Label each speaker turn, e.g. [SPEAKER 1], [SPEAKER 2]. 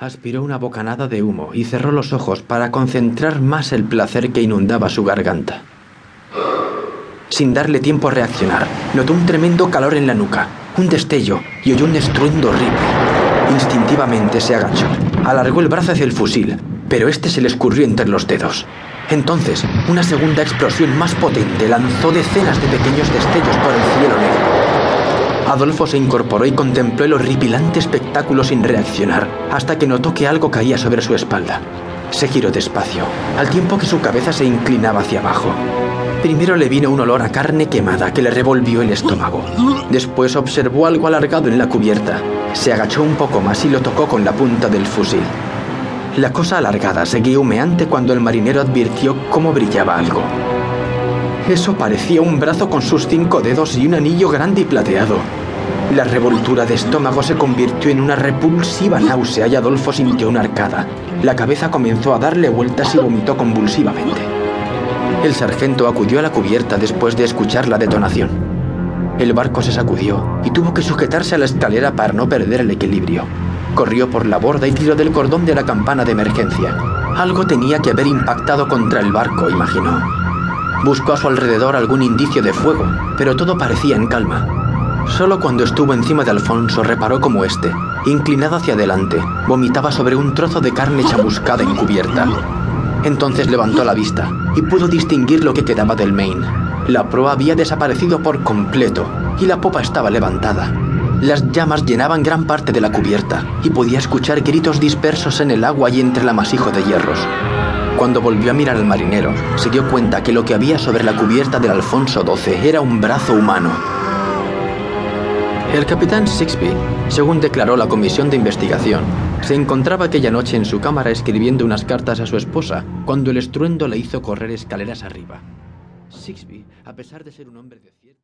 [SPEAKER 1] Aspiró una bocanada de humo y cerró los ojos para concentrar más el placer que inundaba su garganta. Sin darle tiempo a reaccionar, notó un tremendo calor en la nuca, un destello y oyó un estruendo horrible. Instintivamente se agachó, alargó el brazo hacia el fusil, pero este se le escurrió entre los dedos. Entonces, una segunda explosión más potente lanzó decenas de pequeños destellos por el cielo negro. Adolfo se incorporó y contempló el horripilante espectáculo sin reaccionar, hasta que notó que algo caía sobre su espalda. Se giró despacio, al tiempo que su cabeza se inclinaba hacia abajo. Primero le vino un olor a carne quemada que le revolvió el estómago. Después observó algo alargado en la cubierta. Se agachó un poco más y lo tocó con la punta del fusil. La cosa alargada seguía humeante cuando el marinero advirtió cómo brillaba algo. Eso parecía un brazo con sus cinco dedos y un anillo grande y plateado. La revoltura de estómago se convirtió en una repulsiva náusea y Adolfo sintió una arcada. La cabeza comenzó a darle vueltas y vomitó convulsivamente. El sargento acudió a la cubierta después de escuchar la detonación. El barco se sacudió y tuvo que sujetarse a la escalera para no perder el equilibrio. Corrió por la borda y tiró del cordón de la campana de emergencia. Algo tenía que haber impactado contra el barco, imaginó. Buscó a su alrededor algún indicio de fuego, pero todo parecía en calma. Solo cuando estuvo encima de Alfonso reparó como éste, inclinado hacia adelante, vomitaba sobre un trozo de carne chamuscada encubierta. Entonces levantó la vista y pudo distinguir lo que quedaba del Maine. La proa había desaparecido por completo y la popa estaba levantada. Las llamas llenaban gran parte de la cubierta y podía escuchar gritos dispersos en el agua y entre el amasijo de hierros. Cuando volvió a mirar al marinero, se dio cuenta que lo que había sobre la cubierta del Alfonso XII era un brazo humano. El capitán Sixby, según declaró la comisión de investigación, se encontraba aquella noche en su cámara escribiendo unas cartas a su esposa cuando el estruendo le hizo correr escaleras arriba. Sixby, a pesar de ser un hombre de cierto...